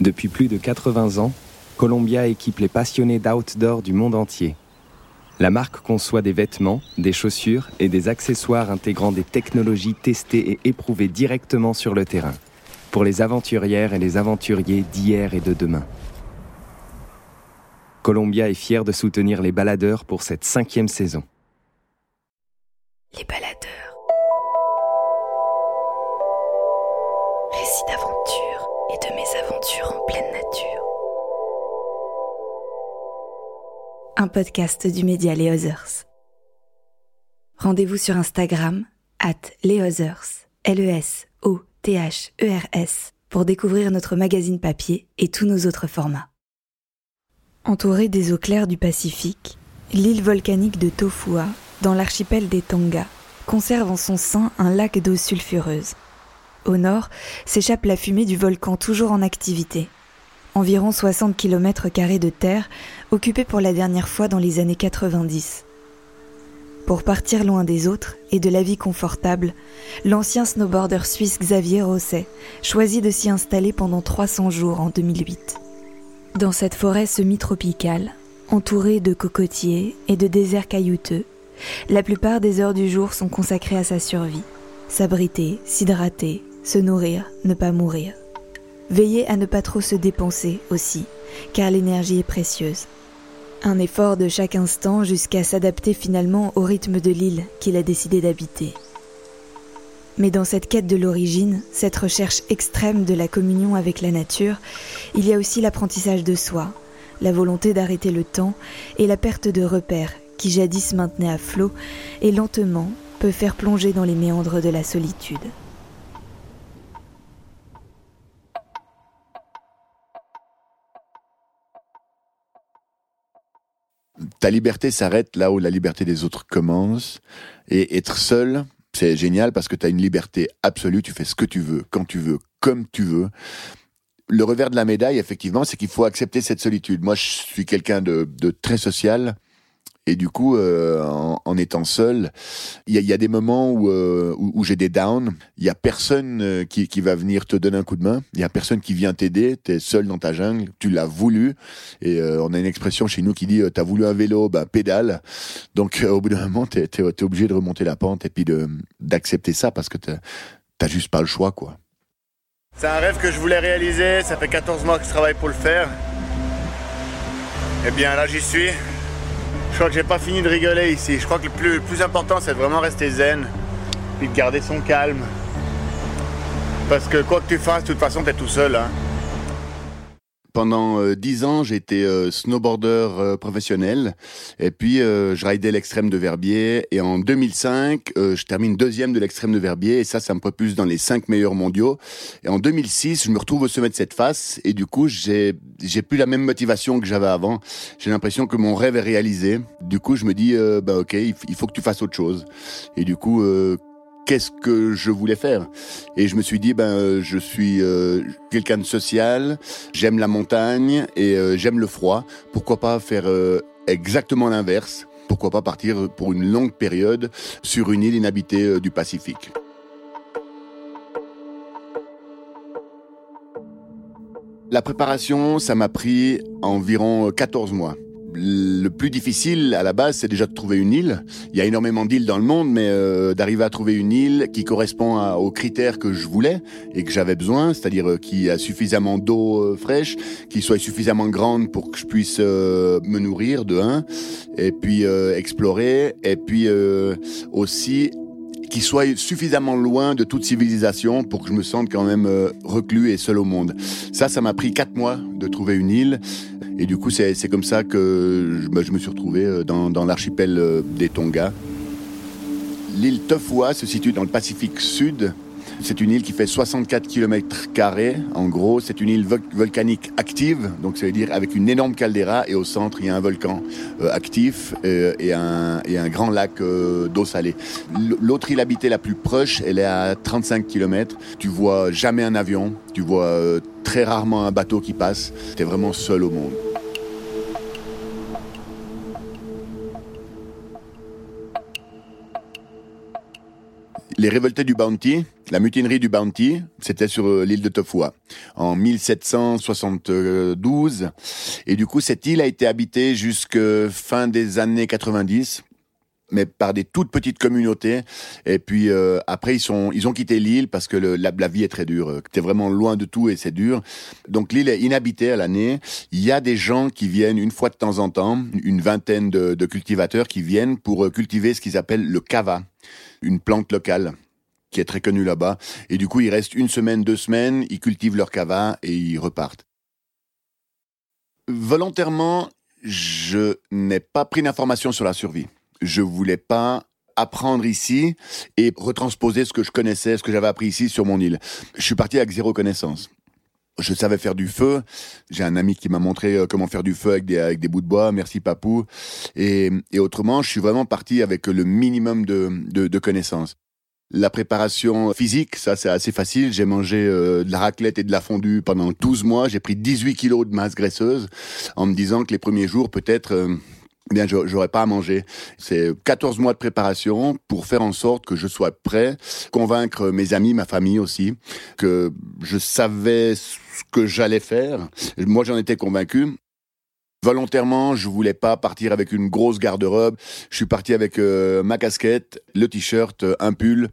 Depuis plus de 80 ans, Columbia équipe les passionnés d'outdoor du monde entier. La marque conçoit des vêtements, des chaussures et des accessoires intégrant des technologies testées et éprouvées directement sur le terrain, pour les aventurières et les aventuriers d'hier et de demain. Columbia est fier de soutenir les baladeurs pour cette cinquième saison. Les baladeurs. Un podcast du média Les Others. Rendez-vous sur Instagram, at Les Others, L-E-S-O-T-H-E-R-S, pour découvrir notre magazine papier et tous nos autres formats. Entourée des eaux claires du Pacifique, l'île volcanique de Tofua, dans l'archipel des Tonga, conserve en son sein un lac d'eau sulfureuse. Au nord s'échappe la fumée du volcan toujours en activité. Environ 60 km de terre occupés pour la dernière fois dans les années 90. Pour partir loin des autres et de la vie confortable, l'ancien snowboarder suisse Xavier Rosset choisit de s'y installer pendant 300 jours en 2008. Dans cette forêt semi-tropicale, entourée de cocotiers et de déserts caillouteux, la plupart des heures du jour sont consacrées à sa survie. S'abriter, s'hydrater, se nourrir, ne pas mourir. Veiller à ne pas trop se dépenser aussi, car l'énergie est précieuse. Un effort de chaque instant jusqu'à s'adapter finalement au rythme de l'île qu'il a décidé d'habiter. Mais dans cette quête de l'origine, cette recherche extrême de la communion avec la nature, il y a aussi l'apprentissage de soi, la volonté d'arrêter le temps et la perte de repères qui jadis maintenait à flot et lentement peut faire plonger dans les méandres de la solitude. Ta liberté s'arrête là où la liberté des autres commence. Et être seul, c'est génial parce que tu as une liberté absolue, tu fais ce que tu veux, quand tu veux, comme tu veux. Le revers de la médaille, effectivement, c'est qu'il faut accepter cette solitude. Moi, je suis quelqu'un de, de très social. Et du coup, euh, en, étant seul, il y, a, des moments où, euh, où, j'ai des downs. Il y a personne euh, qui, qui, va venir te donner un coup de main. Il y a personne qui vient t'aider. Tu es seul dans ta jungle. Tu l'as voulu. Et on a une expression chez nous qui dit "T'as voulu un vélo, bah pédale." Donc au bout d'un moment, t'es es, obligé de remonter la pente et puis d'accepter ça parce que t'as juste pas le choix, quoi. C'est un rêve que je voulais réaliser. Ça fait 14 mois que je travaille pour le faire. Eh bien là, j'y suis. Je crois que j'ai pas fini de rigoler ici. Je crois que le plus, important, c'est de vraiment rester zen, puis de garder son calme. Parce que quoi que tu fasses, de toute façon, tu es tout seul. Hein. Pendant euh, dix ans, été euh, snowboarder euh, professionnel. Et puis, je raidais l'extrême de Verbier. Et en 2005, je termine deuxième de l'extrême de Verbier. Et ça, ça me propulse dans les cinq meilleurs mondiaux. Et en 2006, je me retrouve au sommet de cette face. Et du coup, j'ai j'ai plus la même motivation que j'avais avant. J'ai l'impression que mon rêve est réalisé. Du coup, je me dis, bah ok, il faut que tu fasses autre chose. Et du coup, qu'est-ce que je voulais faire. Et je me suis dit, ben, euh, je suis euh, quelqu'un de social, j'aime la montagne et euh, j'aime le froid. Pourquoi pas faire exactement l'inverse? Pourquoi pas partir pour une longue période sur une île inhabitée du Pacifique La préparation, ça m'a pris environ 14 mois le plus difficile à la base, c'est déjà de trouver une île. Il y a énormément d'îles dans le monde, mais euh, d'arriver à trouver une île qui correspond aux critères que je voulais et que j'avais besoin, c'est-à-dire euh, qui a suffisamment d'eau euh, fraîche, qui soit suffisamment grande pour que je puisse me nourrir de un, et puis explorer, et puis aussi qui soit suffisamment loin de toute civilisation pour que je me sente quand même reclus et seul au monde. Ça, ça m'a pris quatre mois de trouver une île. Et du coup, c'est comme ça que je, bah, me suis retrouvé euh, dans, dans l'archipel euh, des Tonga. L'île Tofua se situe dans le Pacifique Sud. C'est une île qui fait 64 km. En gros, c'est une île volcanique active, donc ça veut dire avec une énorme caldeira et au centre, il y a un volcan euh, actif et, un, et, un, grand lac d'eau salée. L'autre île habitée la plus proche, elle est à 35 km. Tu vois jamais un avion, tu vois très rarement un bateau qui passe. Tu es vraiment seul au monde. Les révoltés du Bounty, la mutinerie du Bounty, c'était sur euh, l'île de Tofua en 1772. Et du coup, cette île a été habitée jusque fin des années 90 mais par des toutes petites communautés. Et puis euh, après, ils sont, ils ont quitté l'île parce que la, vie est très dure. T'es vraiment loin de tout et c'est dur. Donc l'île est inhabitée à l'année. Il y a des gens qui viennent une fois de temps en temps, une vingtaine de, de cultivateurs qui viennent pour euh, cultiver ce qu'ils appellent le kava, une plante locale qui est très connue là-bas. Et du coup, ils restent une semaine, deux semaines, ils cultivent leur kava et ils repartent. Volontairement, je n'ai pas pris d'informations sur la survie je voulais pas apprendre ici et retransposer ce que je connaissais, ce que j'avais appris ici sur mon île. Je suis parti avec zéro connaissance. Je savais faire du feu. J'ai un ami qui m'a montré euh, comment faire du feu avec des, avec des bouts de bois. Merci Papou. Et, et autrement, je suis vraiment parti avec le minimum de, de, de connaissances. La préparation physique, ça c'est assez facile. J'ai mangé euh, de la raclette et de la fondue pendant 12 mois. J'ai pris 18 kilos de masse graisseuse en me disant que les premiers jours, peut-être, euh, eh bien, j'aurais pas à manger. C'est 14 mois de préparation pour faire en sorte que je sois prêt, convaincre mes amis, ma famille aussi, que je savais ce que j'allais faire. Moi, j'en étais convaincu. Volontairement, je voulais pas partir avec une grosse garde-robe. Je suis parti avec euh, ma casquette, le t-shirt, un pull,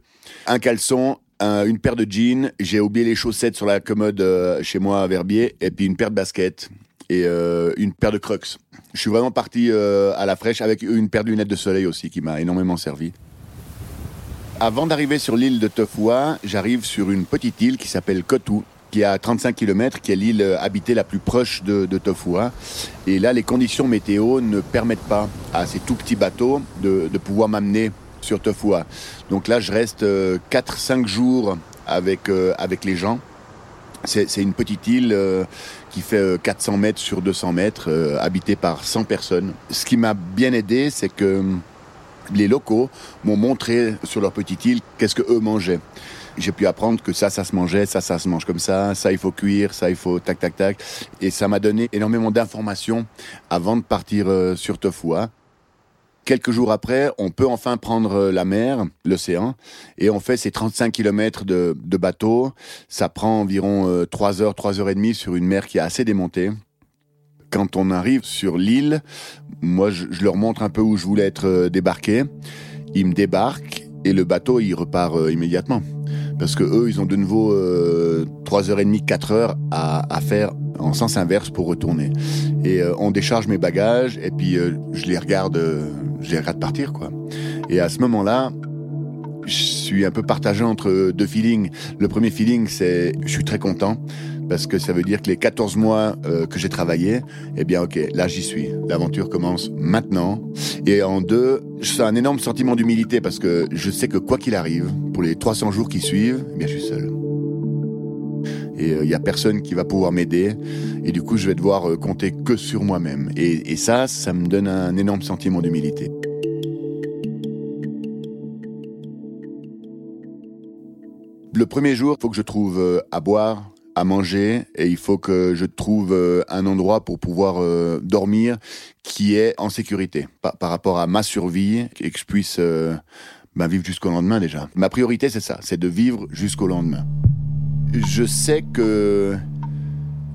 un caleçon, une paire de jeans. J'ai oublié les chaussettes sur la commode euh, chez moi à Verbier, et puis une paire de baskets et euh, une paire de Crocs. Je suis vraiment parti euh, à la fraîche avec une paire de lunettes de soleil aussi qui m'a énormément servi. Avant d'arriver sur l'île de Tofua, j'arrive sur une petite île qui s'appelle Kotu, qui est à 35 km, qui est l'île habitée la plus proche de, de Tofua. Et là, les conditions météo ne permettent pas à ces tout petits bateaux de, pouvoir m'amener sur Tofua. Donc là, je reste 4-5 euh, jours avec, avec les gens. C'est une petite île qui fait 400 euh, mètres sur 200 mètres, euh, habité par 100 personnes. Ce qui m'a bien aidé, c'est que hum, les locaux m'ont montré sur leur petite île qu'est-ce que eux mangeaient. J'ai pu apprendre que ça, ça se mangeait, ça, ça se mange comme ça, ça, il faut cuire, ça, il faut tac, tac, tac. Et ça m'a donné énormément d'informations avant de partir euh, sur Tofua. Quelques jours après, on peut enfin prendre euh, la mer, l'océan, et on fait ces 35 km de, bateau. Ça prend environ 3 euh, heures, 3 heures et demie sur une mer qui est assez démontée. Quand on arrive sur l'île, moi je, leur montre un peu où je voulais être euh, débarqué. Ils me débarquent et le bateau il repart immédiatement. Parce que eux, ils ont de nouveau 3 heures et demie, 4 heures à, à faire en sens inverse pour retourner. Et on décharge mes bagages et puis je les regarde j'ai hâte de partir, quoi. Et à ce moment-là, je suis un peu partagé entre deux feelings. Le premier feeling, c'est je suis très content parce que ça veut dire que les 14 mois euh, que j'ai travaillé, eh bien, ok, là j'y suis. L'aventure commence maintenant. Et en deux, c'est un énorme sentiment d'humilité parce que je sais que quoi qu'il arrive, pour les 300 jours qui suivent, eh bien, je suis seul. Et il euh, n'y a personne qui va pouvoir m'aider. Et du coup, je vais devoir euh, compter que sur moi-même. Et, et ça, ça me donne un énorme sentiment d'humilité. Le premier jour, il faut que je trouve à boire, à manger, et il faut que je trouve un endroit pour pouvoir dormir qui est en sécurité par, rapport à ma survie et que je puisse ben, vivre jusqu'au lendemain déjà. Ma priorité, c'est ça, c'est de vivre jusqu'au lendemain je sais que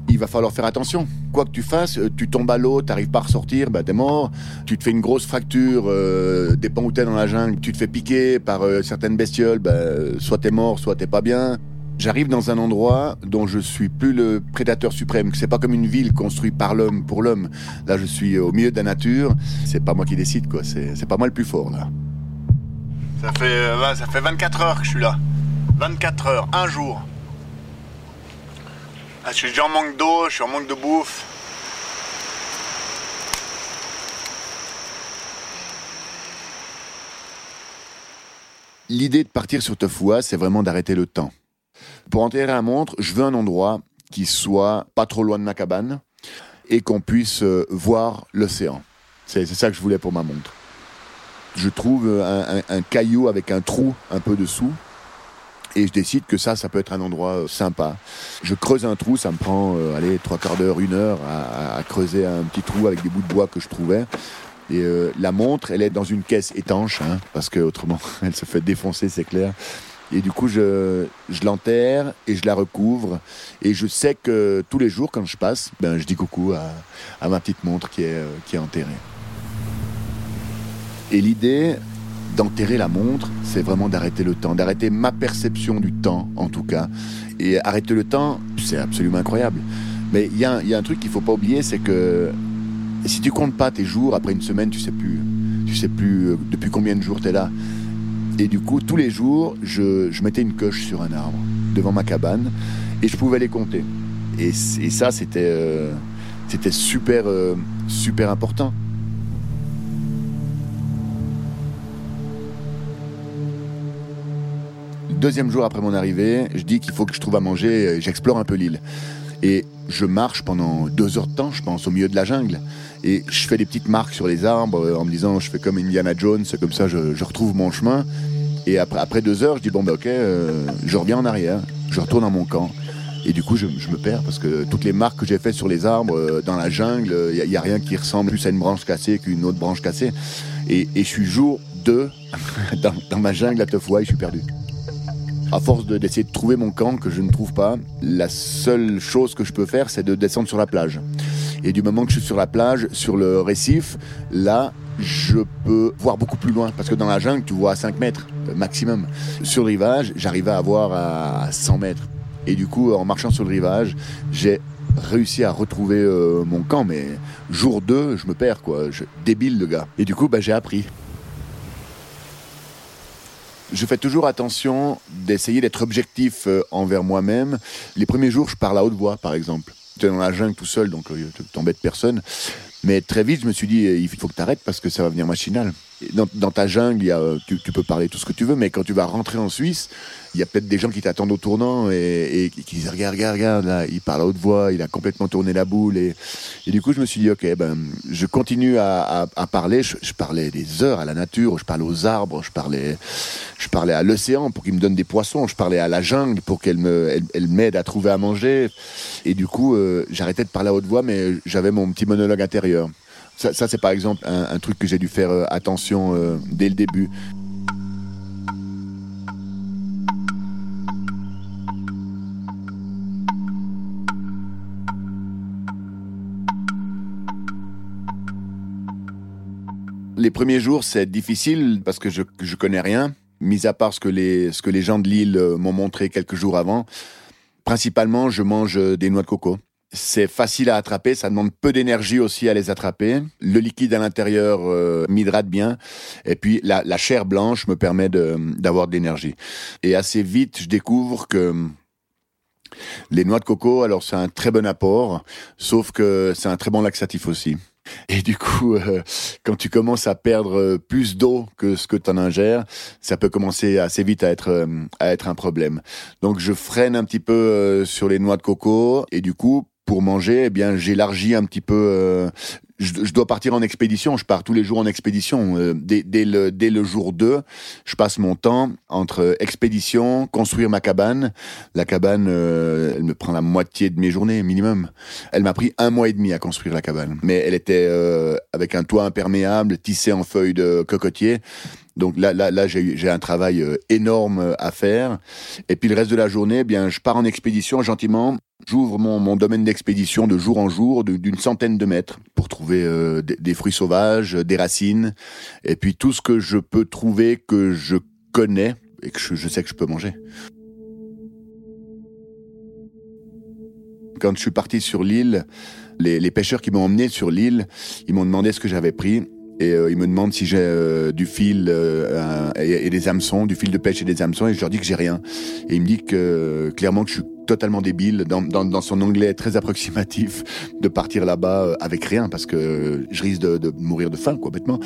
il va falloir faire attention. Quoi que tu fasses, euh, tu tombes à l'eau, t'arrives pas à ressortir, bah t'es mort. Tu te fais une grosse fracture, euh, dépend où t'es dans la jungle, tu te fais piquer par euh, certaines bestioles, bah, soit t'es mort, soit t'es pas bien. J'arrive dans un endroit dont je suis plus le prédateur suprême, que c'est pas comme une ville construite par l'homme pour l'homme. Là, je suis au milieu de la nature. C'est pas moi qui décide, quoi. C'est pas moi le plus fort, là. Ça fait, ça fait 24 heures que je suis là. 24 heures, un jour. Ah, je suis déjà en manque d'eau, je suis en manque de bouffe. L'idée de partir sur Tofua, c'est vraiment d'arrêter le temps. Pour enterrer un montre, je veux un endroit qui soit pas trop loin de ma cabane et qu'on puisse euh, voir l'océan. C'est ça que je voulais pour ma montre. Je trouve un caillou avec un trou un peu dessous et je décide que ça, ça peut être un endroit euh, sympa. Je creuse un trou, ça me prend, euh, allez, trois quarts d'heure, une heure à, creuser un petit trou avec des bouts de bois que je trouvais. Et la montre, elle est dans une caisse étanche, hein, parce que autrement, elle se fait défoncer, c'est clair. Et du coup, je, je l'enterre et je la recouvre. Et je sais que tous les jours, quand je passe, ben, je dis coucou à, ma petite montre qui est, qui est enterrée. Et l'idée d'enterrer la montre, c'est vraiment d'arrêter le temps, d'arrêter ma perception du temps, en tout cas. Et arrêter le temps, c'est absolument incroyable. Mais il y, a un truc qu'il faut pas oublier, c'est que si tu comptes pas tes jours, après une semaine, tu sais plus, tu sais plus euh, depuis combien de jours tu es là. Et du coup, tous les jours, je, mettais une coche sur un arbre devant ma cabane et je pouvais les compter. Et, ça, c'était euh, super, euh, super important. Deuxième jour après mon arrivée, je dis qu'il faut que je trouve à manger, j'explore un peu l'île. Et je marche pendant deux heures de temps, je pense, au milieu de la jungle. Et je fais des petites marques sur les arbres en me disant, je fais comme Indiana Jones, comme ça je, retrouve mon chemin. Et après, après deux heures, je dis, bon, ben ok, euh, je reviens en arrière, je retourne dans mon camp. Et du coup, je, me perds parce que toutes les marques que j'ai faites sur les arbres, euh, dans la jungle, il n'y a, rien qui ressemble plus à une branche cassée qu'une autre branche cassée. Et, je suis jour deux dans, dans ma jungle à Teufouaille, je suis perdu. À force d'essayer de, trouver mon camp que je ne trouve pas, la seule chose que je peux faire, c'est de descendre sur la plage. Et du moment que je suis sur la plage, sur le récif, là, je peux voir beaucoup plus loin. Parce que dans la jungle, tu vois à 5 mètres euh, maximum. Sur le rivage, j'arrivais à voir à 100 mètres. Et du coup, en marchant sur le rivage, j'ai réussi à retrouver euh, mon camp. Mais jour 2, je me perds, quoi. Je, débile, le gars. Et du coup, bah, j'ai appris je fais toujours attention d'essayer d'être objectif euh, envers moi-même. Les premiers jours, je parle à haute voix, par exemple. Tu es dans la jungle tout seul, donc euh, tu t'embêtes personne. Mais très vite, je me suis dit, il faut que tu arrêtes parce que ça va venir machinal. Dans, ta jungle, a, tu, peux parler tout ce que tu veux, mais quand tu vas rentrer en Suisse, il y a peut-être des gens qui t'attendent au tournant et, qui disent regarde, regarde, regarde, là, il parle à haute voix, il a complètement tourné la boule. Et, du coup, je me suis dit, ok, ben, je continue à, parler. Je, parlais des heures à la nature, je parlais aux arbres, je parlais, je parlais à l'océan pour qu'il me donne des poissons, je parlais à la jungle pour qu'elle m'aide à trouver à manger. Et du coup, euh, j'arrêtais de parler à haute voix, mais j'avais mon petit monologue intérieur. Ça, c'est par exemple un, truc que j'ai dû faire euh, attention euh, dès le début. Les premiers jours, c'est difficile parce que je, je connais rien, mis à part ce que les, gens de l'île euh, m'ont montré quelques jours avant. Principalement, je mange des noix de coco. C'est facile à attraper, ça demande peu d'énergie aussi à les attraper. Le liquide à l'intérieur euh, m'hydrate bien. Et puis la, la, chair blanche me permet d'avoir de, l'énergie. Et assez vite, je découvre que les noix de coco, alors c'est un très bon apport, sauf que c'est un très bon laxatif aussi. Et du coup, euh, quand tu commences à perdre euh, plus d'eau que ce que tu en ingères, ça peut commencer assez vite à être, euh, à être un problème. Donc je freine un petit peu sur les noix de coco et du coup, pour manger, eh bien, j'élargis un petit peu. Euh, je, dois partir en expédition. Je pars tous les jours en expédition. Euh, dès, le, jour 2, je passe mon temps entre expédition, construire ma cabane. La cabane, euh, elle me prend la moitié de mes journées minimum. Elle m'a pris un mois et demi à construire la cabane. Mais elle était avec un toit imperméable, tissé en feuilles de cocotier. Donc là j'ai un travail énorme à faire. Et puis le reste de la journée, eh bien, je pars en expédition gentiment. J'ouvre mon, domaine d'expédition de jour en jour d'une centaine de mètres pour trouver euh, des, fruits sauvages, des racines, et puis tout ce que je peux trouver que je connais et que je, sais que je peux manger. Quand je suis parti sur l'île, les, pêcheurs qui m'ont emmené sur l'île, ils m'ont demandé ce que j'avais pris et euh, ils me demandent si j'ai euh, du fil et, des hameçons, du fil de pêche et des hameçons, et je leur dis que j'ai rien. Et ils me disent clairement que je suis totalement débile dans, son anglais très approximatif de partir là-bas euh, avec rien parce que je risque de, mourir de faim complètement.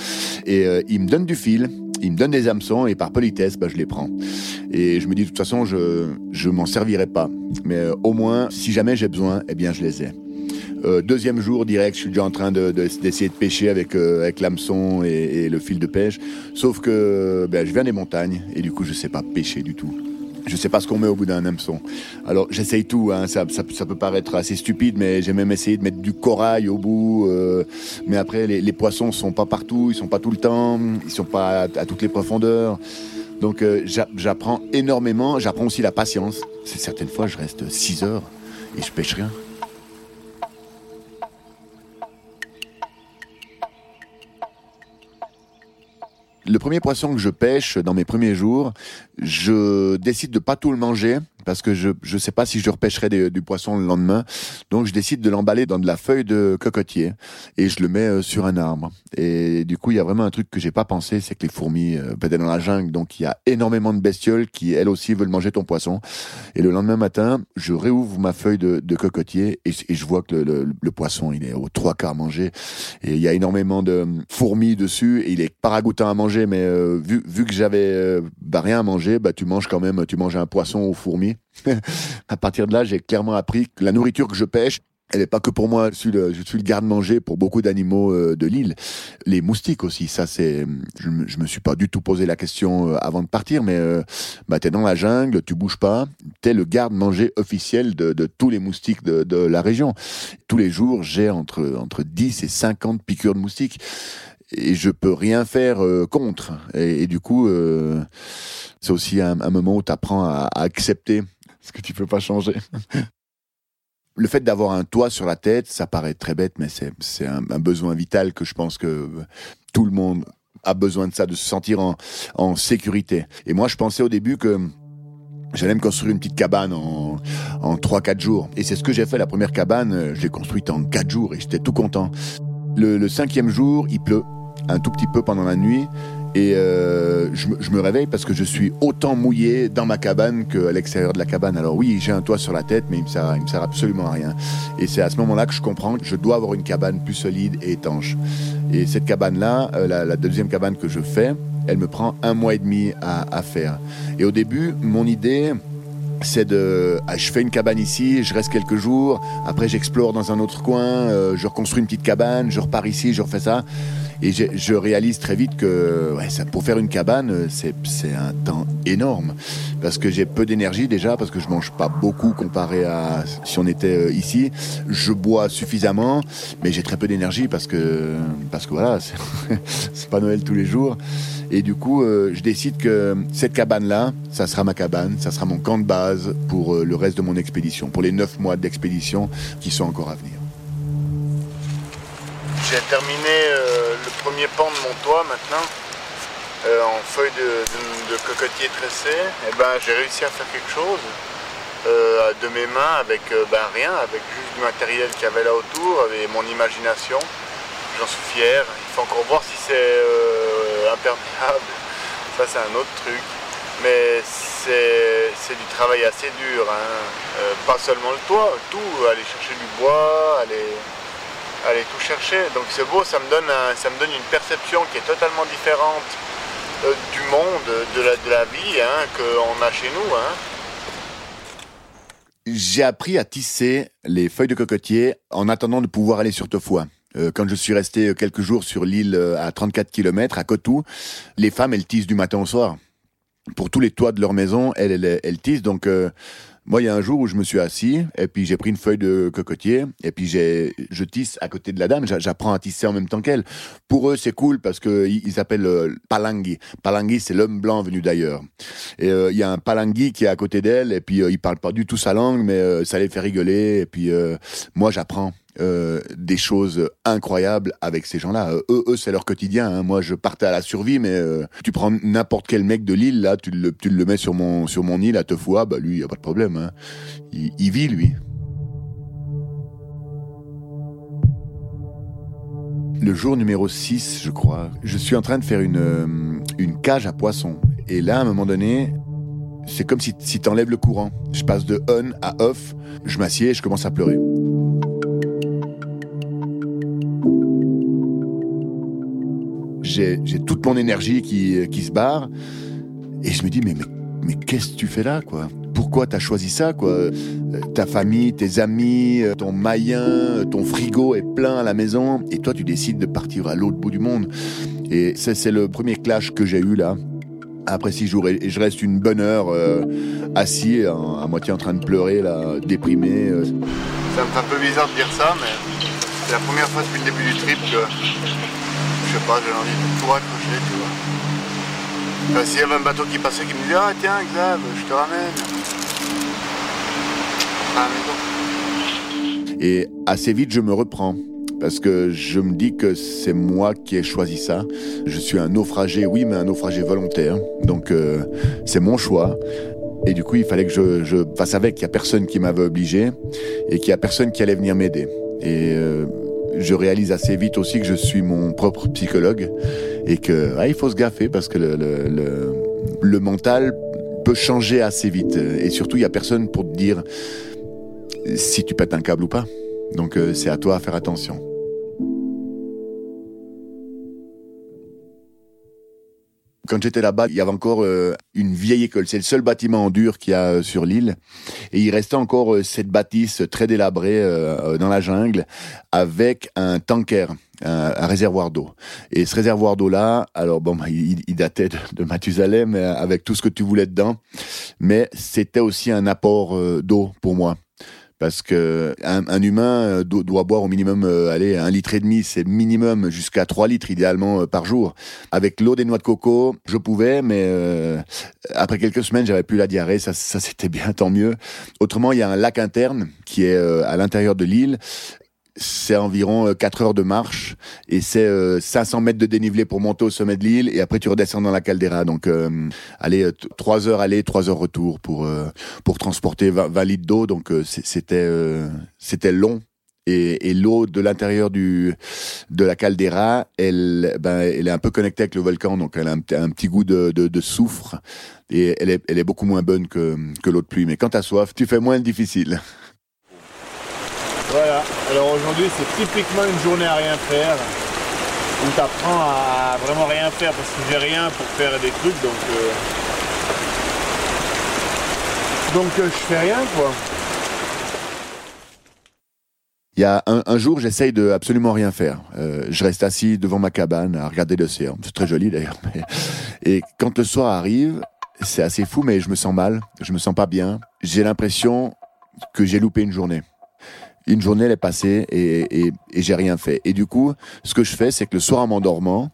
Et euh, il me donne du fil, il me donne des hameçons et par politesse, bah, je les prends. Et je me dis de toute façon, je je m'en servirai pas. Mais euh, au moins, si jamais j'ai besoin, eh bien je les ai. deuxième jour direct, je suis déjà en train d'essayer de, pêcher avec, avec l'hameçon et, le fil de pêche. Sauf que ben, je viens des montagnes et du coup, je sais pas pêcher du tout. Je sais pas ce qu'on met au bout d'un hameçon. Alors j'essaye tout, hein. ça, ça, peut paraître assez stupide, mais j'ai même essayé de mettre du corail au bout. Euh, mais après, les, les, poissons sont pas partout, ils sont pas tout le temps, ils sont pas à, toutes les profondeurs. Donc euh, j'apprends énormément, j'apprends aussi la patience. Certaines fois, je reste 6 heures et je pêche rien. Le premier poisson que je pêche dans mes premiers jours, je décide de pas tout le manger parce que je ne sais pas si je repêcherai du poisson le lendemain. Donc je décide de l'emballer dans de la feuille de cocotier et je le mets euh, sur un arbre. Et du coup, il y a vraiment un truc que j'ai pas pensé, c'est que les fourmis euh, ben, dans la jungle, donc il y a énormément de bestioles qui elles aussi veulent manger ton poisson. Et le lendemain matin, je réouvre ma feuille de, de cocotier et, je vois que le, le, poisson, il est aux trois quarts mangé. Et il y a énormément de fourmis dessus et il est pas ragoûtant à manger, mais euh, vu, vu que j'avais euh, bah, rien à manger, bah, tu manges quand même, tu manges un poisson aux fourmis. à partir de là, j'ai clairement appris que la nourriture que je pêche, elle n'est pas que pour moi, je suis le, garde-manger pour beaucoup d'animaux euh, de l'île. Les moustiques aussi, ça c'est, je, je me suis pas du tout posé la question euh, avant de partir, mais euh, bah dans la jungle, tu bouges pas, t'es le garde-manger officiel de, tous les moustiques de, de la région. Tous les jours, j'ai entre entre 10 et 50 piqûres de moustiques et je peux rien faire contre. Et, du coup, c'est aussi un, moment où tu apprends à, accepter ce que tu peux pas changer. le fait d'avoir un toit sur la tête, ça paraît très bête, mais c'est un, besoin vital que je pense que tout le monde a besoin de ça, de se sentir en, en sécurité. Et moi, je pensais au début que J'allais me construire une petite cabane en, en 3-4 jours. Et c'est ce que j'ai fait. La première cabane, je l'ai construite en 4 jours et j'étais tout content. Le, cinquième jour, il pleut un tout petit peu pendant la nuit. Et euh, je, me réveille parce que je suis autant mouillé dans ma cabane qu'à l'extérieur de la cabane. Alors oui, j'ai un toit sur la tête, mais il me sert, me sert absolument à rien. Et c'est à ce moment-là que je comprends que je dois avoir une cabane plus solide et étanche. Et cette cabane-là, euh, la, deuxième cabane que je fais, elle me prend un mois et demi à faire. Et au début, mon idée, c'est de ah, je fais une cabane ici, je reste quelques jours, après j'explore dans un autre coin, euh, je reconstruis une petite cabane, je repars ici, je refais ça. Et je, réalise très vite que ouais, pour faire une cabane, c'est un temps énorme. Parce que j'ai peu d'énergie déjà, parce que je mange pas beaucoup comparé à si on était euh, ici. Je bois suffisamment, mais j'ai très peu d'énergie parce que, parce que voilà, c'est pas Noël tous les jours. Et du coup, euh, je décide que cette cabane-là, ça sera ma cabane, ça sera mon camp de base pour euh, le reste de mon expédition, pour les neuf mois d'expédition qui sont encore à venir. J'ai terminé euh, le premier pan de mon toit maintenant, en feuilles de, cocotier tressé. Et eh ben, j'ai réussi à faire quelque chose de mes mains avec ben, rien, avec juste du matériel qu'il y avait là autour, avec mon imagination. J'en suis fier. Il faut encore voir si c'est imperméable. Ça, c'est un autre truc. Mais c'est du travail assez dur. Hein. pas seulement le toit, tout. Aller chercher du bois, aller aller tout chercher. Donc c'est beau, ça me, donne ça me donne une perception qui est totalement différente euh, du monde, de la, de la vie hein, qu'on a chez nous. Hein. J'ai appris à tisser les feuilles de cocotier en attendant de pouvoir aller sur Tofua. Euh, quand je suis resté quelques jours sur l'île euh, à 34 km, à Cotou, les femmes, elles tissent du matin au soir. Pour tous les toits de leur maison, elles, elles, elles tissent. Donc, moi, il y a un jour où je me suis assis, et puis j'ai pris une feuille de cocotier, et puis j'ai, je tisse à côté de la dame, j'apprends à tisser en même temps qu'elle. Pour eux, c'est cool parce que ils s'appellent euh, Palangui. Palangui, c'est l'homme blanc venu d'ailleurs. Et euh, il y a un Palangui qui est à côté d'elle, et puis euh, il parle pas du tout sa langue, mais euh, ça les fait rigoler, et puis moi, j'apprends. Euh, des choses incroyables avec ces gens-là. Euh, eux, eux c'est leur quotidien. Hein. Moi, je partais à la survie, mais euh, tu prends n'importe quel mec de l'île, là, tu le, tu le mets sur mon, sur mon île à Tefoua, bah lui, y a pas de problème. Hein. Il, il vit, lui. Le jour numéro 6, je crois, je suis en train de faire une, une cage à poissons. Et là, à un moment donné, c'est comme si, si t'enlèves le courant. Je passe de on à off, je m'assieds et je commence à pleurer. J'ai toute mon énergie qui, qui se barre. Et je me dis, mais, mais, mais qu'est-ce que tu fais là, quoi? Pourquoi t'as choisi ça, quoi? Euh, Ta famille, tes amis, euh, ton maïen, ton frigo est plein à la maison, et toi, tu décides de partir à l'autre bout du monde. Et c'est le premier clash que j'ai eu là. après six jours. Et, je reste une bonne heure euh, assis, à moitié en train de pleurer, là, déprimé. Euh. Ça me fait un peu bizarre de dire ça, mais c'est la première fois depuis le début du trip que, sais pas, j'ai envie de tout raccrocher, tu vois. S'il y avait un bateau qui passait qui me disait Ah tiens Xav, je te ramène. Et assez vite je me reprends parce que je me dis que c'est moi qui ai choisi ça. Je suis un naufragé, oui, mais un naufragé volontaire. Donc euh, c'est mon choix. Et du coup, il fallait que je, je fasse avec. Il n'y a personne qui m'avait obligé et qu'il n'y a personne qui allait venir m'aider. Et euh, je réalise assez vite aussi que je suis mon propre psychologue et que ah, il faut se gaffer parce que le, le, le, le mental peut changer assez vite. Et surtout, il n'y a personne pour te dire si tu pètes un câble ou pas. Donc euh, c'est à toi à faire attention. Quand j'étais là-bas, il y avait encore euh, une vieille école. C'est le seul bâtiment en dur qu'il y a euh, sur l'île. Et il restait encore cette bâtisse très délabrée dans la jungle avec un tanker, un, réservoir d'eau. Et ce réservoir d'eau-là, alors bon, bah, il, datait de, de, Mathusalem avec tout ce que tu voulais dedans. Mais c'était aussi un apport d'eau pour moi parce que un, humain euh, doit boire au minimum euh, allez un litre et demi c'est minimum jusqu'à 3 litres idéalement euh, par jour. Avec l'eau des noix de coco je pouvais mais après quelques semaines j'avais plus la diarrhée ça, ça c'était bien tant mieux. Autrement il y a un lac interne qui est à l'intérieur de l'île c'est environ 4 euh, heures de marche et c'est 500 euh, mètres de dénivelé pour monter au sommet de l'île et après tu redescends dans la caldeira. Donc euh, allez 3 heures aller, 3 heures retour pour pour transporter 20, litres d'eau. Donc c'était c'était long et, et l'eau de l'intérieur du de la caldeira, elle ben elle est un peu connectée avec le volcan, donc elle a un, un petit goût de, de, de, soufre et elle est elle est beaucoup moins bonne que que l'eau de pluie. Mais quand t'as soif, tu fais moins difficile. Voilà, alors aujourd'hui c'est typiquement une journée à rien faire, où tu apprends à vraiment rien faire parce que j'ai rien pour faire des trucs, donc, euh, donc euh, je fais rien quoi. Il y a un, jour, j'essaye de absolument rien faire. Euh, je reste assis devant ma cabane à regarder l'océan. C'est très joli d'ailleurs. Et quand le soir arrive, c'est assez fou, mais je me sens mal. Je me sens pas bien. J'ai l'impression que j'ai loupé une journée une journée elle est passée et, et, et j'ai rien fait. Et du coup, ce que je fais, c'est que le soir en m'endormant,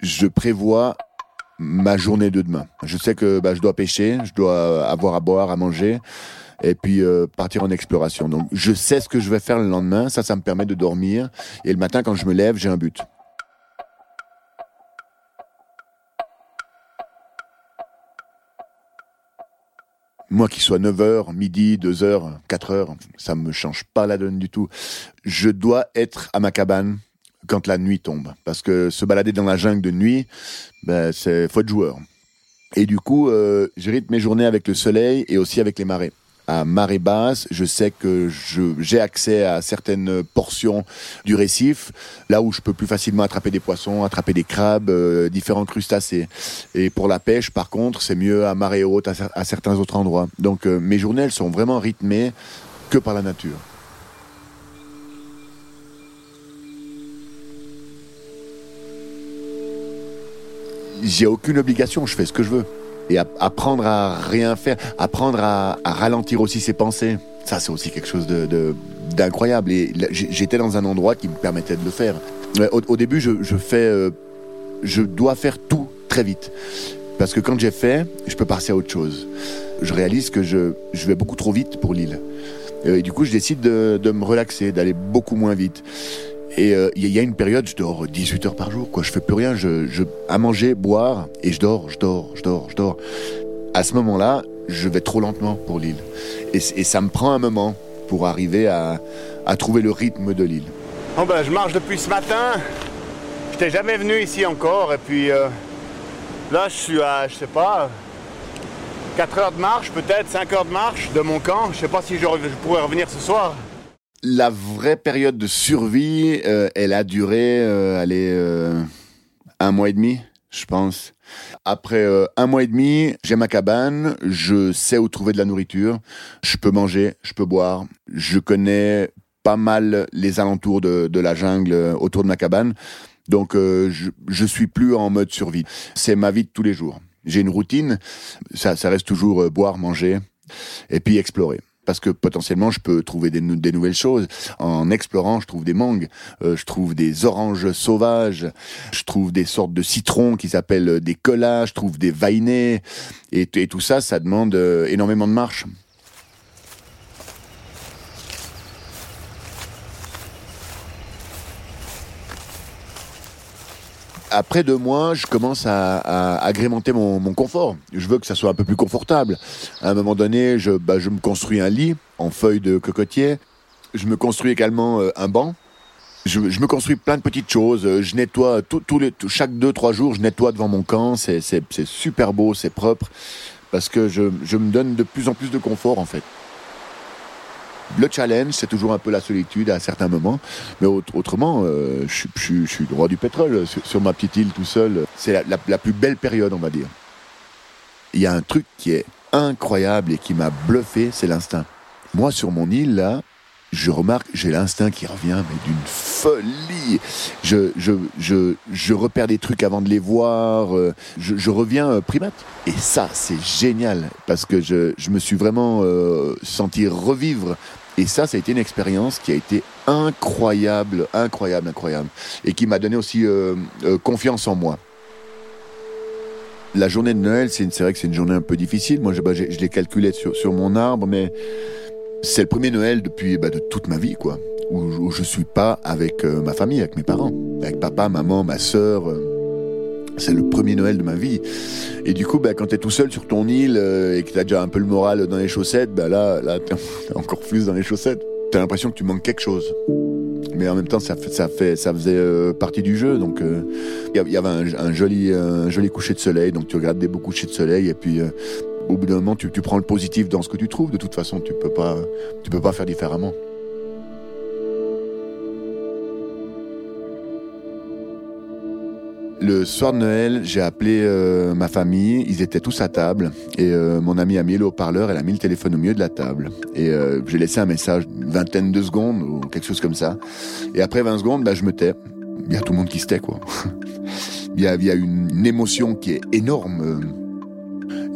je prévois ma journée de demain. Je sais que bah, je dois pêcher, je dois avoir à boire, à manger, et puis euh, partir en exploration. Donc je sais ce que je vais faire le lendemain, ça, ça me permet de dormir, et le matin quand je me lève, j'ai un but. Moi qui sois 9h, midi, 2h, 4h, ça me change pas la donne du tout. Je dois être à ma cabane quand la nuit tombe. Parce que se balader dans la jungle de nuit, ben, c'est faut être joueur. Et du coup, euh, je rythme mes journées avec le soleil et aussi avec les marées à marée basse, je sais que j'ai accès à certaines portions du récif, là où je peux plus facilement attraper des poissons, attraper des crabes, euh, différents crustacés. Et pour la pêche, par contre, c'est mieux à marée haute à, certains autres endroits. Donc euh, mes journées, elles sont vraiment rythmées que par la nature. J'ai aucune obligation, je fais ce que je veux et apprendre à rien faire, apprendre à, ralentir aussi ses pensées. Ça, c'est aussi quelque chose d'incroyable. Et j'étais dans un endroit qui me permettait de le faire. Au, début, je, fais, euh, je dois faire tout très vite. Parce que quand j'ai fait, je peux passer à autre chose. Je réalise que je, je vais beaucoup trop vite pour l'île. Euh, et du coup, je décide de, de me relaxer, d'aller beaucoup moins vite. Et euh, il y a une période, je dors 18 heures par jour, quoi. Je fais plus rien, je, à manger, boire, et je dors, je dors, je dors, je dors. À ce moment-là, je vais trop lentement pour l'île. Et, ça me prend un moment pour arriver à, trouver le rythme de l'île. Ben, je marche depuis ce matin. Je n'étais jamais venu ici encore. Et puis euh, là, je suis à, je sais pas, 4 heures de marche, peut-être 5 heures de marche de mon camp. Je sais pas si je pourrais revenir ce soir la vraie période de survie, euh, elle a duré, euh, allez, euh, un mois et demi, je pense. Après un mois et demi, j'ai ma cabane, je sais où trouver de la nourriture, je peux manger, je peux boire, je connais pas mal les alentours de, de la jungle autour de ma cabane, donc je, je suis plus en mode survie. C'est ma vie de tous les jours. J'ai une routine, ça, ça reste toujours boire, manger et puis explorer parce que potentiellement je peux trouver des, nouvelles choses. En explorant, je trouve des mangues, euh, je trouve des oranges sauvages, je trouve des sortes de citrons qui s'appellent des colas, je trouve des vainés, et, et tout ça, ça demande euh, énormément de marche. Après deux mois, je commence à, agrémenter mon, confort. Je veux que ça soit un peu plus confortable. À un moment donné, je, bah, me construis un lit en feuilles de cocotier. Je me construis également euh, un banc. Je, me construis plein de petites choses. Je nettoie les, chaque deux trois jours, je nettoie devant mon camp. C'est super beau, c'est propre parce que je me donne de plus en plus de confort en fait. Le challenge, c'est toujours un peu la solitude à certains moments. Mais autrement, euh, je, suis le roi du pétrole sur, ma petite île tout seul. C'est la, plus belle période, on va dire. Il y a un truc qui est incroyable et qui m'a bluffé, c'est l'instinct. Moi, sur mon île, là, je remarque, j'ai l'instinct qui revient, mais d'une folie. Je, je, je, je repère des trucs avant de les voir. Euh, je, reviens euh, primate. Et ça, c'est génial parce que je, je me suis vraiment senti revivre et ça, ça a été une expérience qui a été incroyable, incroyable, incroyable. Et qui m'a donné aussi euh, euh, confiance en moi. La journée de Noël, c'est vrai que c'est une journée un peu difficile. Moi, je, bah, l'ai calculé sur, sur, mon arbre, mais c'est le premier Noël depuis bah, de toute ma vie, quoi. Où, où je suis pas avec euh, ma famille, avec mes parents, avec papa, maman, ma sœur. C'est le premier Noël de ma vie. Et du coup, bah, quand tu es tout seul sur ton île euh, et que tu as déjà un peu le moral dans les chaussettes, bah, là, là tu encore plus dans les chaussettes. Tu as l'impression que tu manques quelque chose. Mais en même temps, ça, ça, fait, ça faisait euh, partie du jeu. Donc, euh, il y avait un, joli, un joli coucher de soleil. Donc, tu regardes des beaux couchers de soleil. Et puis, au bout d'un moment, tu, tu prends le positif dans ce que tu trouves. De toute façon, tu peux pas, tu peux pas faire différemment. Le soir de Noël, j'ai appelé euh, ma famille, ils étaient tous à table, et euh, mon amie a mis le haut-parleur, elle a mis le téléphone au milieu de la table, et euh, j'ai laissé un message, une vingtaine de secondes, ou quelque chose comme ça, et après 20 secondes, bah, je me tais. Il y a tout le monde qui se tait, quoi. il, y a, une, émotion qui est énorme.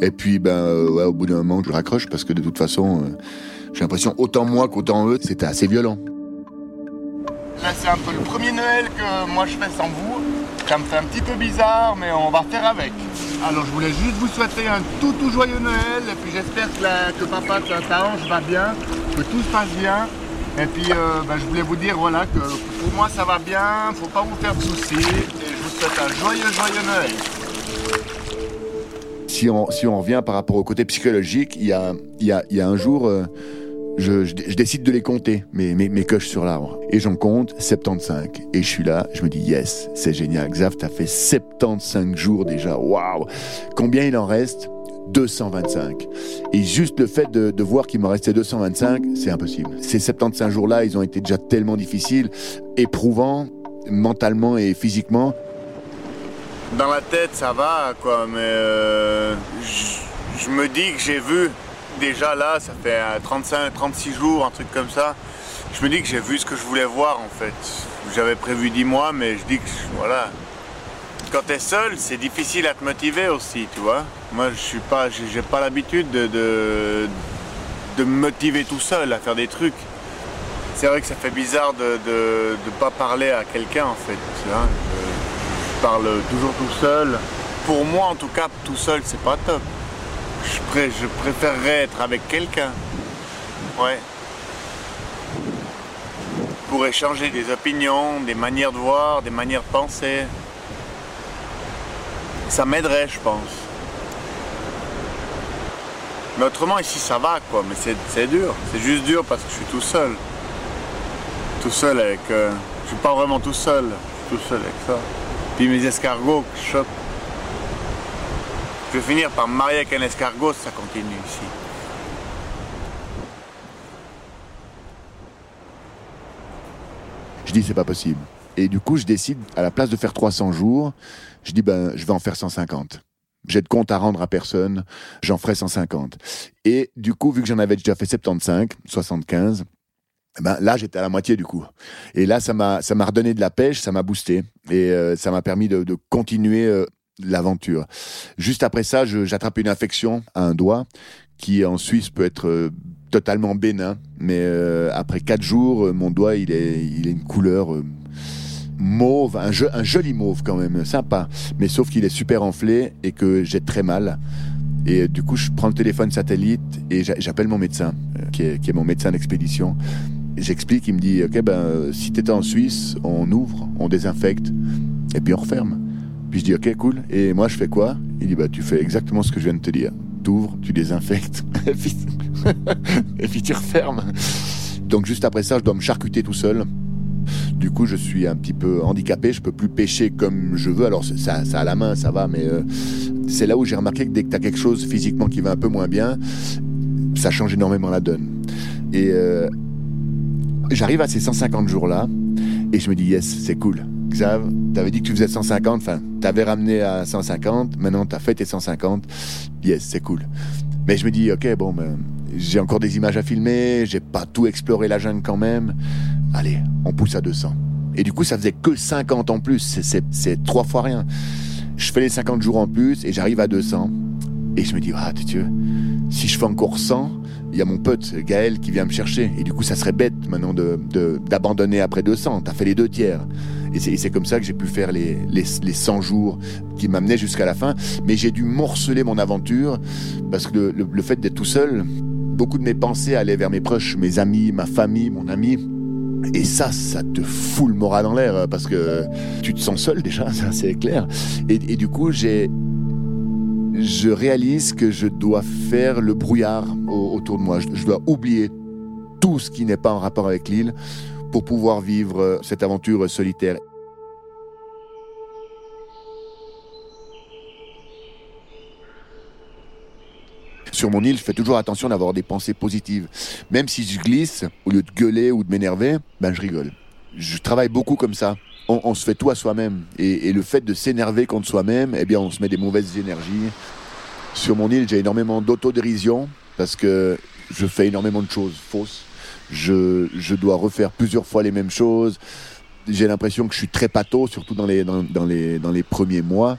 Et puis, ouais, au bout d'un moment, je raccroche, parce que de toute façon, j'ai l'impression, autant moi qu'autant eux, c'était assez violent. Là, c'est un peu le premier Noël que moi je fais sans vous. Ça me fait un petit peu bizarre, mais on va faire avec. Alors, je voulais juste vous souhaiter un tout tout joyeux Noël. Et puis, j'espère que, que papa, que ta hanche va bien, que tout se passe bien. Et puis, euh, ben, je voulais vous dire voilà, que pour moi, ça va bien. Faut pas vous faire de soucis. Et je vous souhaite un joyeux, joyeux Noël. Si on, si on revient par rapport au côté psychologique, il y a, y, a, y a un jour... Euh, je, décide de les compter, mes, mes, mes coches sur l'arbre. Et j'en compte 75. Et je suis là, je me dis, yes, c'est génial. Xav, t'as fait 75 jours déjà. Waouh! Combien il en reste? 225. Et juste le fait de, de voir qu'il m'en restait 225, c'est impossible. Ces 75 jours-là, ils ont été déjà tellement difficiles, éprouvants, mentalement et physiquement. Dans la tête, ça va, quoi, mais euh, je me dis que j'ai vu déjà là, ça fait 35, 36 jours, un truc comme ça. Je me dis que j'ai vu ce que je voulais voir en fait. J'avais prévu 10 mois, mais je dis que voilà. Quand tu es seul, c'est difficile à te motiver aussi, tu vois. Moi, je suis pas, j'ai pas l'habitude de, de, me motiver tout seul à faire des trucs. C'est vrai que ça fait bizarre de ne pas parler à quelqu'un en fait. je parle toujours tout seul. Pour moi, en tout cas, tout seul, c'est pas top je, préférerais être avec quelqu'un. Ouais. Pour échanger des opinions, des manières de voir, des manières de penser. Ça m'aiderait, je pense. Mais autrement, ici, ça va, quoi. Mais c'est dur. C'est juste dur parce que je suis tout seul. Tout seul avec... Euh, je suis pas vraiment tout seul. tout seul avec ça. Puis mes escargots que je chope. Je vais finir par me marier avec un escargot ça continue ici. Je dis c'est pas possible. Et du coup, je décide, à la place de faire 300 jours, je dis ben je vais en faire 150. J'ai de compte à rendre à personne, j'en ferai 150. Et du coup, vu que j'en avais déjà fait 75, 75, ben là j'étais à la moitié du coup et là ça m'a ça m'a redonné de la pêche ça m'a boosté et euh, ça m'a permis de, de continuer euh, l'aventure. Juste après ça, j'attrape une infection à un doigt qui en Suisse peut être euh, totalement bénin, mais euh, après quatre jours, mon doigt il est, il est une couleur mauve, un, un, joli mauve quand même, sympa, mais sauf qu'il est super enflé et que j'ai très mal. Et du coup, je prends le téléphone satellite et j'appelle mon médecin, qui est, qui est mon médecin d'expédition. J'explique, il me dit, ok, ben, si t'étais en Suisse, on ouvre, on désinfecte, et puis on referme. Puis je dis, ok, cool. Et moi, je fais quoi? Il dit, bah, tu fais exactement ce que je viens de te dire. T'ouvres, tu désinfectes, et puis, tu refermes. Donc juste après ça, je dois me charcuter tout seul. Du coup, je suis un petit peu handicapé, je peux plus pêcher comme je veux. Alors ça, ça à la main, ça va, mais euh, c'est là où j'ai remarqué que dès que tu as quelque chose physiquement qui va un peu moins bien, ça change énormément la donne. Et euh, j'arrive à ces 150 jours-là et je me dis, yes, c'est cool. Xav, t'avais dit que tu faisais 150, enfin, t'avais ramené à 150, maintenant t'as fait tes 150. Yes, c'est cool. Mais je me dis, ok, bon, ben, j'ai encore des images à filmer, j'ai pas tout exploré la jungle quand même. Allez, on pousse à 200. Et du coup, ça faisait que 50 en plus. C'est trois fois rien. Je fais les 50 jours en plus et j'arrive à 200. Et je me dis, ah, tu si je fais encore 100, il y a mon pote Gaël qui vient me chercher. Et du coup, ça serait bête maintenant d'abandonner de, après 200. T'as fait les deux tiers. Et c'est comme ça que j'ai pu faire les, les, 100 jours qui m'amenaient jusqu'à la fin. Mais j'ai dû morceler mon aventure parce que le, le fait d'être tout seul, beaucoup de mes pensées allaient vers mes proches, mes amis, ma famille, mon ami. Et ça, ça te fout le moral en l'air parce que tu te sens seul déjà, c'est clair. Et du coup, j'ai je réalise que je dois faire le brouillard autour de moi. Je, dois oublier tout ce qui n'est pas en rapport avec l'île pour pouvoir vivre cette aventure solitaire. Sur mon île, je fais toujours attention d'avoir des pensées positives. Même si je glisse, au lieu de gueuler ou de m'énerver, ben je rigole. Je travaille beaucoup comme ça on, se fait tout à soi-même. Et, le fait de s'énerver contre soi-même, eh bien, on se met des mauvaises énergies. Sur mon île, j'ai énormément d'autodérision parce que je fais énormément de choses fausses. Je, je dois refaire plusieurs fois les mêmes choses. J'ai l'impression que je suis très pâteau, surtout dans les, dans, les, dans les premiers mois.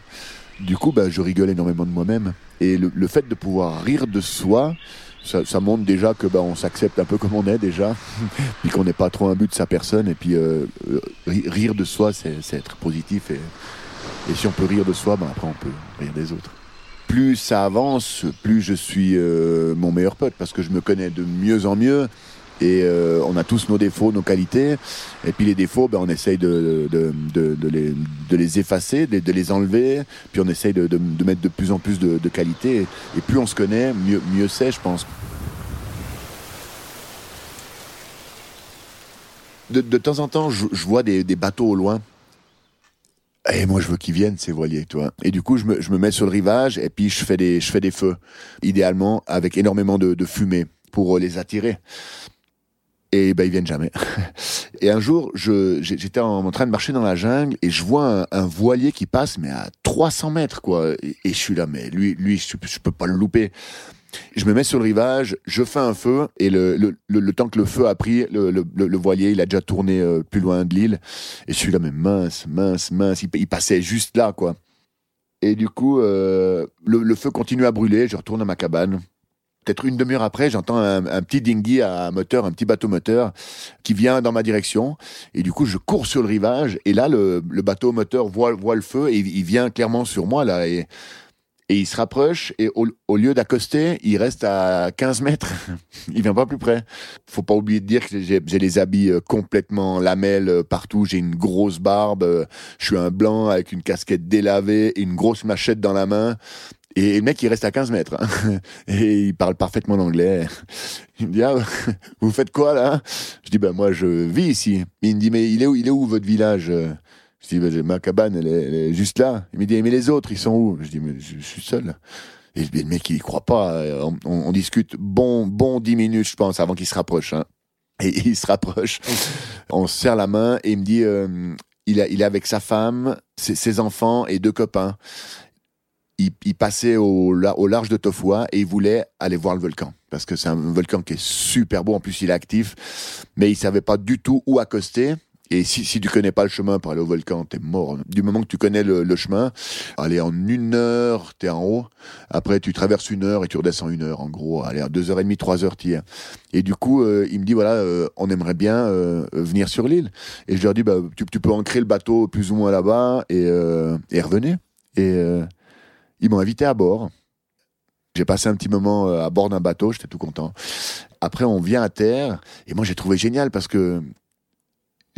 Du coup, ben, je rigole énormément de moi-même. Et le, fait de pouvoir rire de soi, ça, montre déjà que bah, on s'accepte un peu comme on est déjà, puis qu'on n'est pas trop un but de sa personne. Et puis euh, euh, rire de soi, c'est être positif. Et, et, si on peut rire de soi, bah, après on peut rire des autres. Plus ça avance, plus je suis euh, mon meilleur pote parce que je me connais de mieux en mieux. Et euh, on a tous nos défauts, nos qualités. Et puis les défauts, ben, on essaye de, de, de, de les, les, effacer, de, les enlever. Puis on essaye de, mettre de plus en plus de, qualité. Et plus on se connaît, mieux, mieux c'est, je pense. De, temps en temps, je, vois des, des, bateaux au loin. Et moi, je veux qu'ils viennent, ces voiliers, toi. Et du coup, je me, je me, mets sur le rivage et puis je fais des, je fais des feux. Idéalement, avec énormément de, de fumée pour les attirer et ben ils viennent jamais. Et un jour, j'étais en, train de marcher dans la jungle et je vois un, voilier qui passe, mais à 300 mètres, quoi. Et, je suis là, mais lui, lui, je, je, peux pas le louper. Je me mets sur le rivage, je fais un feu et le, le, le, temps que le feu a pris, le, voilier, il a déjà tourné euh, plus loin de l'île. Et je suis là, mais mince, mince, mince. Il, passait juste là, quoi. Et du coup, euh, le, feu continue à brûler. Je retourne à ma cabane peut-être une demi-heure après, j'entends un, petit dinghy à moteur, un petit bateau moteur qui vient dans ma direction. Et du coup, je cours sur le rivage. Et là, le, bateau moteur voit, le feu et il vient clairement sur moi là. Et, et il se rapproche et au, lieu d'accoster, il reste à 15 mètres. il vient pas plus près. Faut pas oublier de dire que j'ai les habits euh, complètement lamelles euh, partout. J'ai une grosse barbe. Euh, je suis un blanc avec une casquette délavée et une grosse machette dans la main. Et le mec, il reste à 15 mètres. Hein. Et il parle parfaitement l'anglais. Il me dit, ah, vous faites quoi là? Je dis, ben moi, je vis ici. Il me dit, mais il est où, il est où votre village? Je dis, ben, ma cabane, elle est, juste là. Il me dit, mais les autres, ils sont où? Je dis, mais je, suis seul. Et le mec, il croit pas. On, discute bon, bon 10 minutes, je pense, avant qu'il se rapproche. Hein. Et il se rapproche. On se serre la main et il me dit, euh, il, est avec sa femme, ses enfants et deux copains il, passait au, au, large de Tofua et il voulait aller voir le volcan. Parce que c'est un volcan qui est super beau, en plus il est actif, mais il savait pas du tout où accoster. Et si, si tu connais pas le chemin pour aller au volcan, t'es mort. Du moment que tu connais le, chemin, allez, en une heure, t'es en haut. Après, tu traverses une heure et tu redescends une heure, en gros. Allez, deux heures et demie, trois heures, t'y es. Et du coup, euh, il me dit, voilà, euh, on aimerait bien euh, venir sur l'île. Et je leur dis, bah, tu, tu, peux ancrer le bateau plus ou moins là-bas et, et revenez. Et ils m'ont invité à bord. J'ai passé un petit moment à bord d'un bateau, j'étais tout content. Après, on vient à terre, et moi j'ai trouvé génial parce que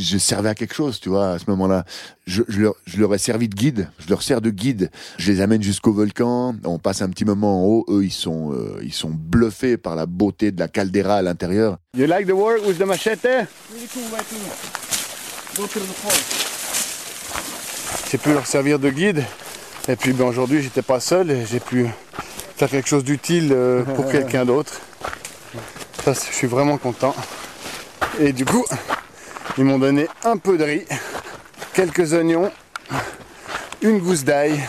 je servais à quelque chose, tu vois, à ce moment-là. Je, leur, ai servi de guide, je leur sers de guide. Je les amène jusqu'au volcan, on passe un petit moment en haut. Eux, ils sont, euh, ils sont bluffés par la beauté de la caldeira à l'intérieur. You like the work with the machete? J'ai pu leur servir de guide. Et puis ben, aujourd'hui, j'étais pas seul et j'ai pu faire quelque chose d'utile euh, pour quelqu'un d'autre. Ça, je suis vraiment content. Et du coup, ils m'ont donné un peu de riz, quelques oignons, une gousse d'ail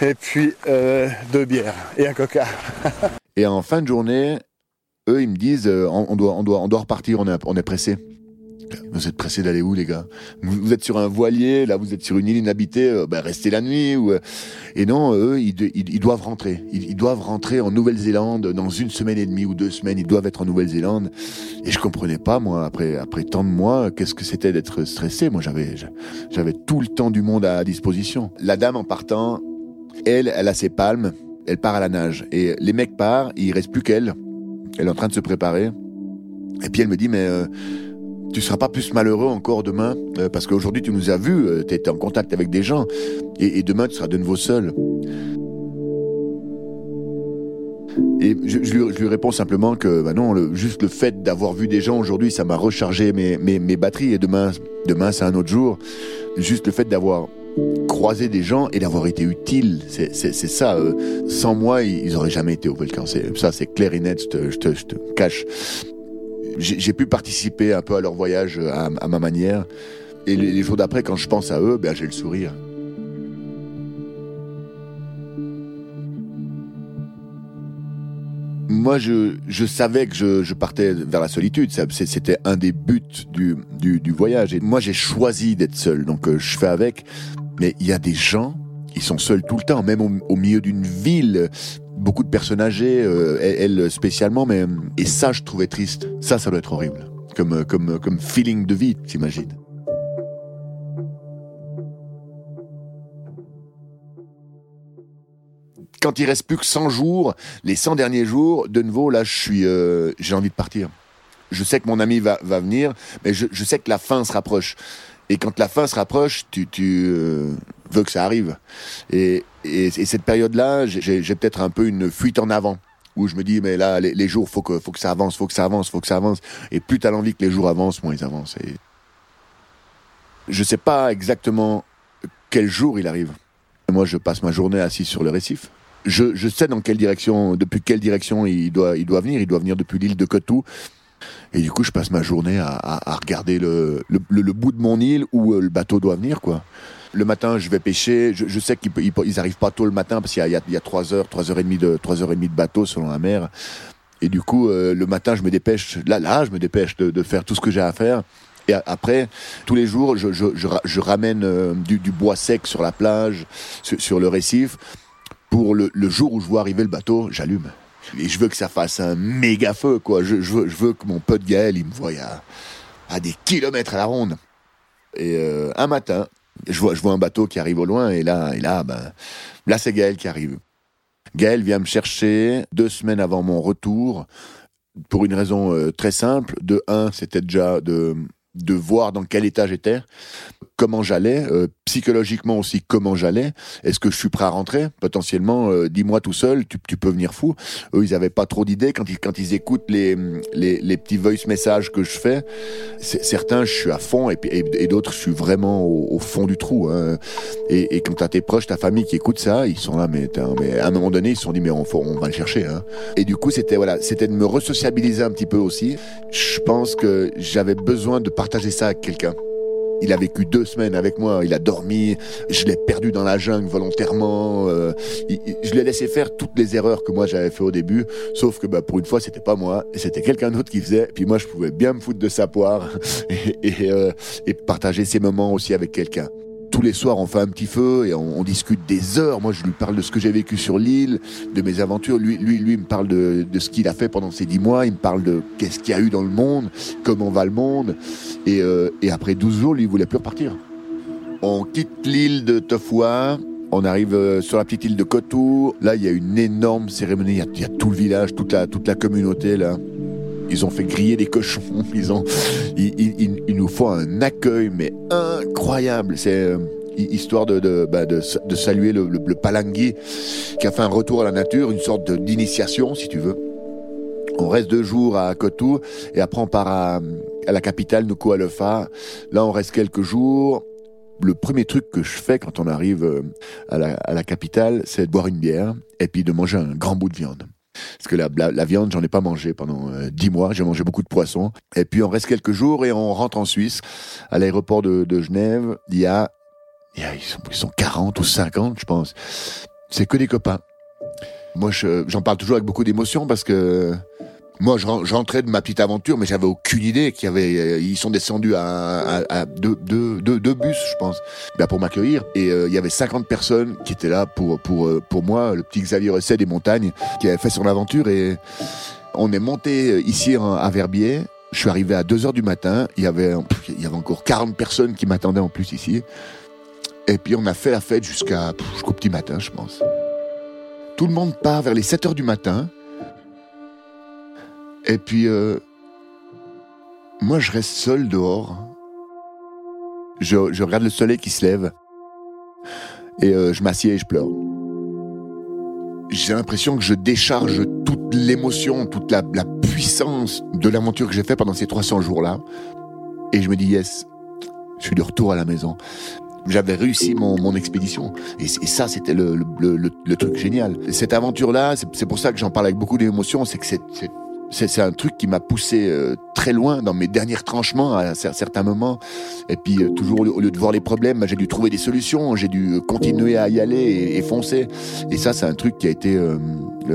et puis euh, deux bières et un coca. et en fin de journée, eux, ils me disent euh, on, doit, on, doit, on doit repartir, on est, on est pressé. Vous êtes pressés d'aller où, les gars? Vous, êtes sur un voilier, là, vous êtes sur une île inhabitée, euh, ben, restez la nuit. Ou, euh. Et non, eux, ils, doivent rentrer. Ils, doivent rentrer en Nouvelle-Zélande dans une semaine et demie ou deux semaines. Ils doivent être en Nouvelle-Zélande. Et je comprenais pas, moi, après, après tant de mois, qu'est-ce que c'était d'être stressé. Moi, j'avais, j'avais tout le temps du monde à disposition. La dame, en partant, elle, elle a ses palmes. Elle part à la nage. Et les mecs partent, il reste plus qu'elle. Elle est en train de se préparer. Et puis elle me dit, mais... Euh, tu seras pas plus malheureux encore demain euh, parce qu'aujourd'hui tu nous as vus, euh, tu étais en contact avec des gens et, demain tu seras de nouveau seul. Et je, lui, réponds simplement que bah non, juste le fait d'avoir vu des gens aujourd'hui, ça m'a rechargé mes, mes, batteries et demain, demain c'est un autre jour. Juste le fait d'avoir croisé des gens et d'avoir été utile, c'est ça. Euh, sans moi, ils, auraient jamais été au volcan. Ça, c'est clair et net, je te, je te cache j'ai pu participer un peu à leur voyage euh, à, ma manière. Et les, jours d'après, quand je pense à eux, ben, j'ai le sourire. Moi, je, je savais que je, je, partais vers la solitude. C'était un des buts du, du, du voyage. Et moi, j'ai choisi d'être seul. Donc, euh, je fais avec. Mais il y a des gens, qui sont seuls tout le temps, même au, milieu d'une ville beaucoup de personnes âgées, euh, elle, spécialement, mais et ça je trouvais triste. Ça, ça doit être horrible, comme comme comme feeling de vie, t'imagines. Quand il reste plus que 100 jours, les 100 derniers jours, de nouveau, là, je suis, euh, j'ai envie de partir. Je sais que mon ami va, va venir, mais je, je sais que la fin se rapproche. Et quand la fin se rapproche, tu, tu euh, veux que ça arrive. Et, et, cette période-là, j'ai peut-être un peu une fuite en avant où je me dis mais là les, jours faut que faut que ça avance, faut que ça avance, faut que ça avance. Et plus t'as l'envie que les jours avancent, moins ils avancent. Et je sais pas exactement quel jour il arrive. Moi, je passe ma journée assis sur le récif. Je, je sais dans quelle direction, depuis quelle direction il doit, venir. Il doit venir depuis l'île de Cotou. Et du coup, je passe ma journée à, à, regarder le, le, le, bout de mon île où euh, le bateau doit venir, quoi. Le matin, je vais pêcher. Je, je sais qu'ils ils, arrivent pas tôt le matin parce qu'il y a, il y a 3 heures, 3 heures et demie de, 3 heures et demie de bateau selon la mer. Et du coup, euh, le matin, je me dépêche. Là, là, je me dépêche de, de faire tout ce que j'ai à faire. Et après, tous les jours, je, je, je, ramène euh, du, du, bois sec sur la plage, sur, le récif. Pour le, le jour où je vois arriver le bateau, j'allume. Et je veux que ça fasse un méga feu, quoi. Je, je, veux, je veux que mon pote Gaël, il me voie à, à des kilomètres à la ronde. Et euh, un matin, je vois, un bateau qui arrive au loin, et là, et là, ben, là c'est Gaël qui arrive. Gaël vient me chercher deux semaines avant mon retour, pour une raison euh, très simple. De un, c'était déjà de de voir dans quel état j'étais, comment j'allais, euh, psychologiquement aussi comment j'allais. Est-ce que je suis prêt à rentrer? Potentiellement, euh, dis-moi tout seul, tu, peux venir fou. Eux, ils avaient pas trop d'idées quand ils quand ils écoutent les les, les petits voice messages que je fais. Certains, je suis à fond et, d'autres, je suis vraiment au, fond du trou. Hein. Et, et quand t'as tes proches, ta famille qui écoute ça, ils sont là, mais, mais à un moment donné, ils se sont dit mais on, on va le chercher. Hein. Et du coup, c'était voilà, c'était de me resociabiliser un petit peu aussi. Je pense que j'avais besoin de partager ça avec quelqu'un. Il a vécu deux semaines avec moi, il a dormi, je l'ai perdu dans la jungle volontairement. Euh, je l'ai laissé faire toutes les erreurs que moi j'avais fait au début, sauf que bah, pour une fois c'était pas moi, c'était quelqu'un d'autre qui faisait. Puis moi je pouvais bien me foutre de sa poire et, euh, et partager ces moments aussi avec quelqu'un tous les soirs, on fait un petit feu et on, discute des heures. Moi, je lui parle de ce que j'ai vécu sur l'île, de mes aventures. Lui, lui, me parle de, ce qu'il a fait pendant ces dix mois. Il me parle de qu'est-ce qu'il y a eu dans le monde, comment va le monde. Et, euh, après 12 jours, lui, il voulait plus repartir. On quitte l'île de Tofua. On arrive euh, sur la petite île de Kotou. Là, il y a une énorme cérémonie. Il y a, il y a tout le village, toute la, toute la communauté là. Ils ont fait griller des cochons. Ils ont, ils, nous font un accueil mais incroyable. C'est euh, histoire de de, bah, de, de, saluer le, le, palangui qui a fait un retour à la nature, une sorte d'initiation si tu veux. On reste deux jours à Kotou et après on part à, à la capitale Nuku'alofa. Là on reste quelques jours. Le premier truc que je fais quand on arrive euh, à la, à la capitale, c'est de boire une bière et puis de manger un grand bout de viande. Parce que la, la, viande, j'en ai pas mangé pendant euh, dix mois. J'ai mangé beaucoup de poissons. Et puis on reste quelques jours et on rentre en Suisse. À l'aéroport de, Genève, il y a, il y a ils, sont, ils sont 40 ou 50, je pense. C'est que des copains. Moi, j'en parle toujours avec beaucoup d'émotion parce que moi, j'entrais de ma petite aventure, mais j'avais aucune idée qu'il y avait. Euh, ils sont descendus à, à, deux, deux, deux, deux, bus, je pense, ben pour m'accueillir. Et euh, il y avait 50 personnes qui étaient là pour pour euh, pour moi, le petit Xavier Resset des montagnes, qui avait fait son aventure. Et on est monté ici à Verbier. Je suis arrivé à 2 heures du matin. Il y avait il y avait encore 40 personnes qui m'attendaient en plus ici. Et puis on a fait la fête jusqu'à jusqu'au petit matin, je pense. Tout le monde part vers les 7 heures du matin. Et puis, euh, moi, je reste seul dehors. Je, regarde le soleil qui se lève. Et euh, je m'assieds et je pleure. J'ai l'impression que je décharge toute l'émotion, toute la, puissance de l'aventure que j'ai fait pendant ces 300 jours-là. Et je me dis, yes, je suis de retour à la maison. J'avais réussi mon, expédition. Et, ça, c'était le, le, truc génial. cette aventure-là, c'est pour ça que j'en parle avec beaucoup d'émotion, c'est que c'est c'est un truc qui m'a poussé euh, très loin dans mes derniers tranchements à certains moments. Et puis euh, toujours au lieu de voir les problèmes, bah, j'ai dû trouver des solutions, j'ai dû continuer à y aller et, foncer. Et ça, c'est un truc qui a été euh,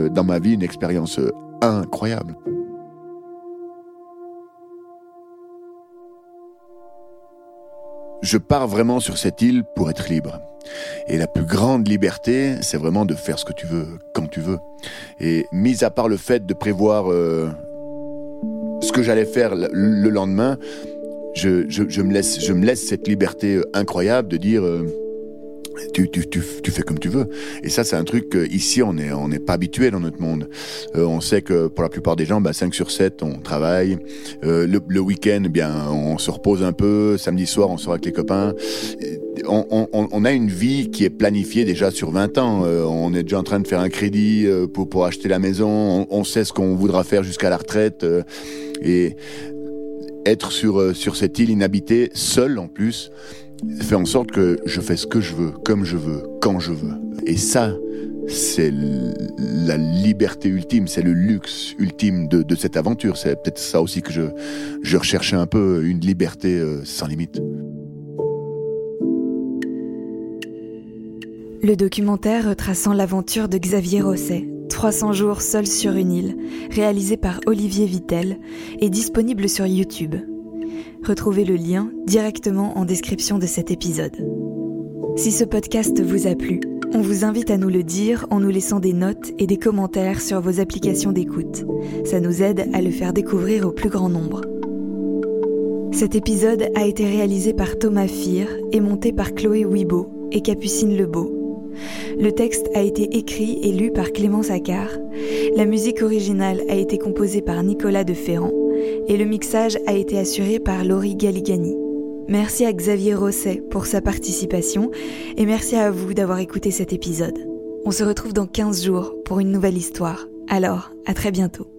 dans ma vie une expérience incroyable. Je pars vraiment sur cette île pour être libre. Et la plus grande liberté, c'est vraiment de faire ce que tu veux, quand tu veux. Et mis à part le fait de prévoir euh, ce que j'allais faire le, lendemain, je, me laisse cette liberté euh, incroyable de dire... Euh, tu, tu, tu, tu, fais comme tu veux. Et ça, c'est un truc ici, on n'est on n'est pas habitué dans notre monde. Euh, on sait que pour la plupart des gens, bah, 5 sur 7, on travaille. Euh, le, le week-end, eh bien, on se repose un peu. Samedi soir, on sort avec les copains. On, on, on, a une vie qui est planifiée déjà sur 20 ans. Euh, on est déjà en train de faire un crédit euh, pour, pour acheter la maison. On, sait ce qu'on voudra faire jusqu'à la retraite. Euh, et être sur, sur cette île inhabitée, seul en plus, fait en sorte que je fais ce que je veux, comme je veux, quand je veux. Et ça, c'est la liberté ultime, c'est le luxe ultime de, cette aventure. C'est peut-être ça aussi que je, je recherchais un peu, une liberté euh, sans limite. Le documentaire retraçant l'aventure de Xavier Rosset, 300 jours seul sur une île, réalisé par Olivier Vittel, est disponible sur YouTube. Retrouvez le lien directement en description de cet épisode. Si ce podcast vous a plu, on vous invite à nous le dire en nous laissant des notes et des commentaires sur vos applications d'écoute. Ça nous aide à le faire découvrir au plus grand nombre. Cet épisode a été réalisé par Thomas Fir et monté par Chloé Wibo et Capucine Lebeau. Le texte a été écrit et lu par Clémence Accard. La musique originale a été composée par Nicolas de Ferrand et le mixage a été assuré par Laurie Galigani. Merci à Xavier Rosset pour sa participation et merci à vous d'avoir écouté cet épisode. On se retrouve dans 15 jours pour une nouvelle histoire. Alors, à très bientôt.